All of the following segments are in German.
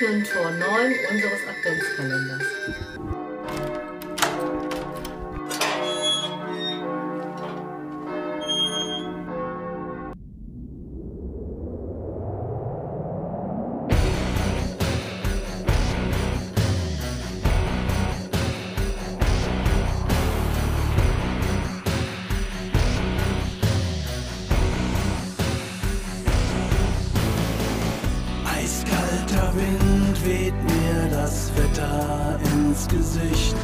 öffnen Tor 9 unseres Adventskalenders. Weht mir das Wetter ins Gesicht.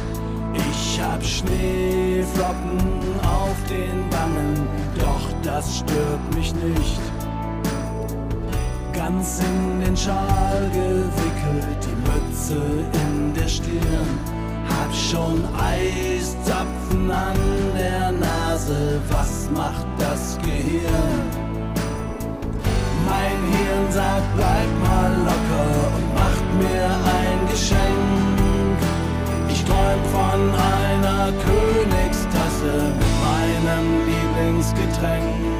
Ich hab Schneeflocken auf den Wangen, doch das stört mich nicht. Ganz in den Schal gewickelt, die Mütze in der Stirn. Hab schon Eiszapfen an der Nase, was macht das Gehirn? Mein Hirn sagt, bleib mal locker Königstasse mit meinem Lieblingsgetränk.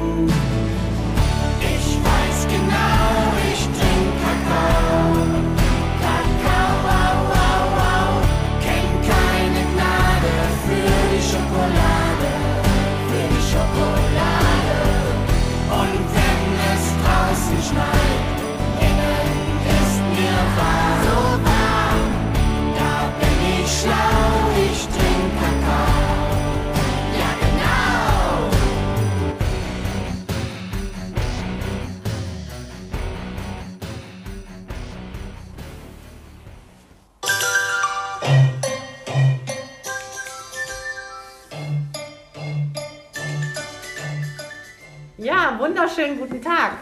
Ja, wunderschönen guten Tag.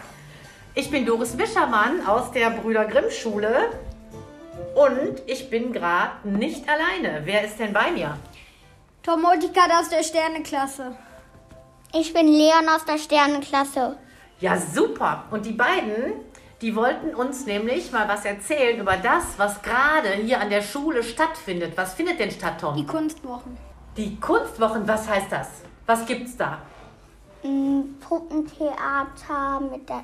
Ich bin Doris Wischermann aus der Brüder Grimm Schule und ich bin gerade nicht alleine. Wer ist denn bei mir? Tom Otikat aus der Sterneklasse. Ich bin Leon aus der Sternenklasse. Ja, super. Und die beiden, die wollten uns nämlich mal was erzählen über das, was gerade hier an der Schule stattfindet. Was findet denn statt, Tom? Die Kunstwochen. Die Kunstwochen, was heißt das? Was gibt's da? Ein Puppentheater mit der,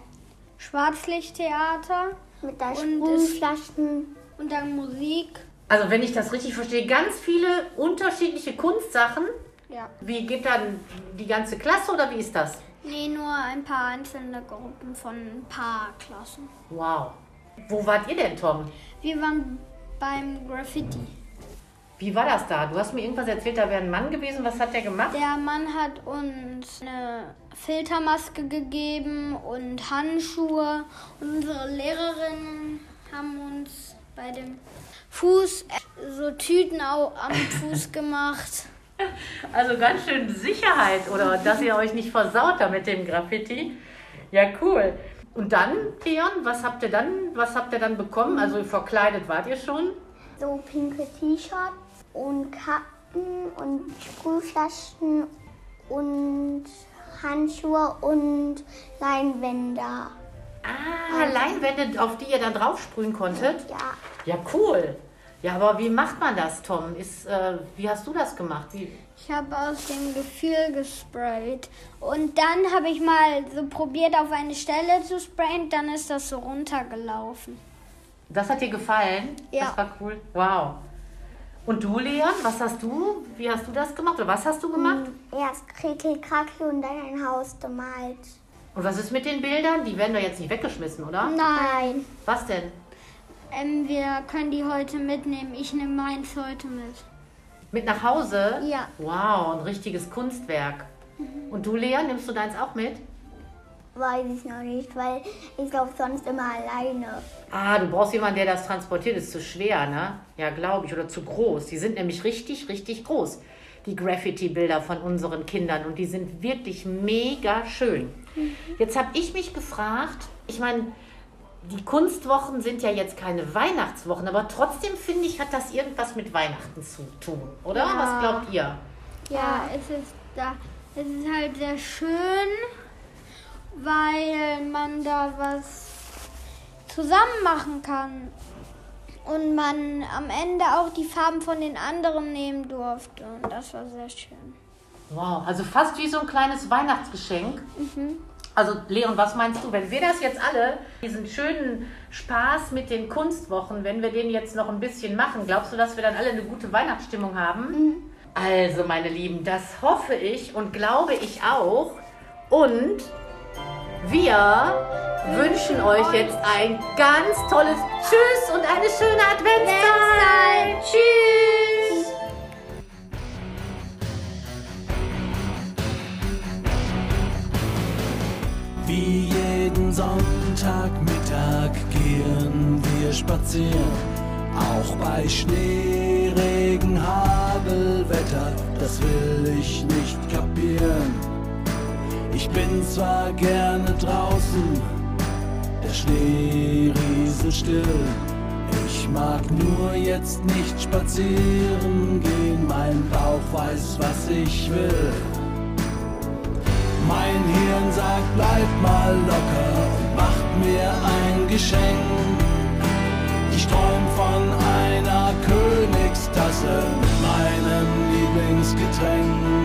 Schwarzlichttheater mit der Sprühflaschen. und dann Musik. Also, wenn ich das richtig verstehe, ganz viele unterschiedliche Kunstsachen. Ja. Wie geht dann die ganze Klasse oder wie ist das? Nee, nur ein paar einzelne Gruppen von ein paar Klassen. Wow. Wo wart ihr denn, Tom? Wir waren beim Graffiti. Wie war das da? Du hast mir irgendwas erzählt, da wäre ein Mann gewesen. Was hat der gemacht? Der Mann hat uns eine Filtermaske gegeben und Handschuhe. Und unsere Lehrerinnen haben uns bei dem Fuß so Tüten am Fuß gemacht. Also ganz schön Sicherheit oder dass ihr euch nicht versaut da mit dem Graffiti. Ja, cool. Und dann, Leon, was habt ihr dann, was habt ihr dann bekommen? Also verkleidet wart ihr schon? So pinke T-Shirts und Kappen und Sprühflaschen und Handschuhe und Leinwänder. Ah, Leinwände, auf die ihr dann draufsprühen konntet? Ja, Ja, cool. Ja, aber wie macht man das, Tom? Ist, äh, wie hast du das gemacht? Wie, Ich habe aus dem Gefühl gesprayt. Und dann habe ich mal so probiert, auf eine Stelle zu sprayen. Dann ist das so runtergelaufen. das hat dir gefallen? Ja. Das war cool. Wow. Und du, Leon, was hast du? Wie hast du das gemacht? Oder was hast du gemacht? erst Krekel, Kraki und dann ein Haus gemalt. Und was ist mit den Bildern? Die werden doch jetzt nicht weggeschmissen, oder? Nein. Was denn? Ähm, wir können die heute mitnehmen. Ich nehme meins heute mit. Mit nach Hause? Ja. Wow, ein richtiges Kunstwerk. Und du, Lea, nimmst du deins auch mit? Weiß ich noch nicht, weil ich laufe sonst immer alleine. Ah, du brauchst jemanden, der das transportiert. Ist zu schwer, ne? Ja, glaube ich. Oder zu groß. Die sind nämlich richtig, richtig groß. Die Graffiti-Bilder von unseren Kindern. Und die sind wirklich mega schön. Jetzt habe ich mich gefragt, ich meine, die Kunstwochen sind ja jetzt keine Weihnachtswochen, aber trotzdem finde ich, hat das irgendwas mit Weihnachten zu tun, oder? Ja. Was glaubt ihr? Ja, es ist da. Es ist halt sehr schön, weil man da was zusammen machen kann. Und man am Ende auch die Farben von den anderen nehmen durfte. Und das war sehr schön. Wow, also fast wie so ein kleines Weihnachtsgeschenk. Also Leon, was meinst du, wenn wir das jetzt alle, diesen schönen Spaß mit den Kunstwochen, wenn wir den jetzt noch ein bisschen machen, glaubst du, dass wir dann alle eine gute Weihnachtsstimmung haben? Also meine Lieben, das hoffe ich und glaube ich auch. Und wir wünschen euch jetzt ein ganz tolles Tschüss und eine schöne Adventszeit. Tschüss. Wie jeden Sonntagmittag gehen wir spazieren. Auch bei Schnee, Regen, Hagelwetter, das will ich nicht kapieren. Ich bin zwar gerne draußen, der Schnee rieselt still. Ich mag nur jetzt nicht spazieren gehen, mein Bauch weiß, was ich will. Mein Hirn sagt, bleib mal locker und macht mir ein Geschenk. Ich träum von einer Königstasse mit meinem Lieblingsgetränk.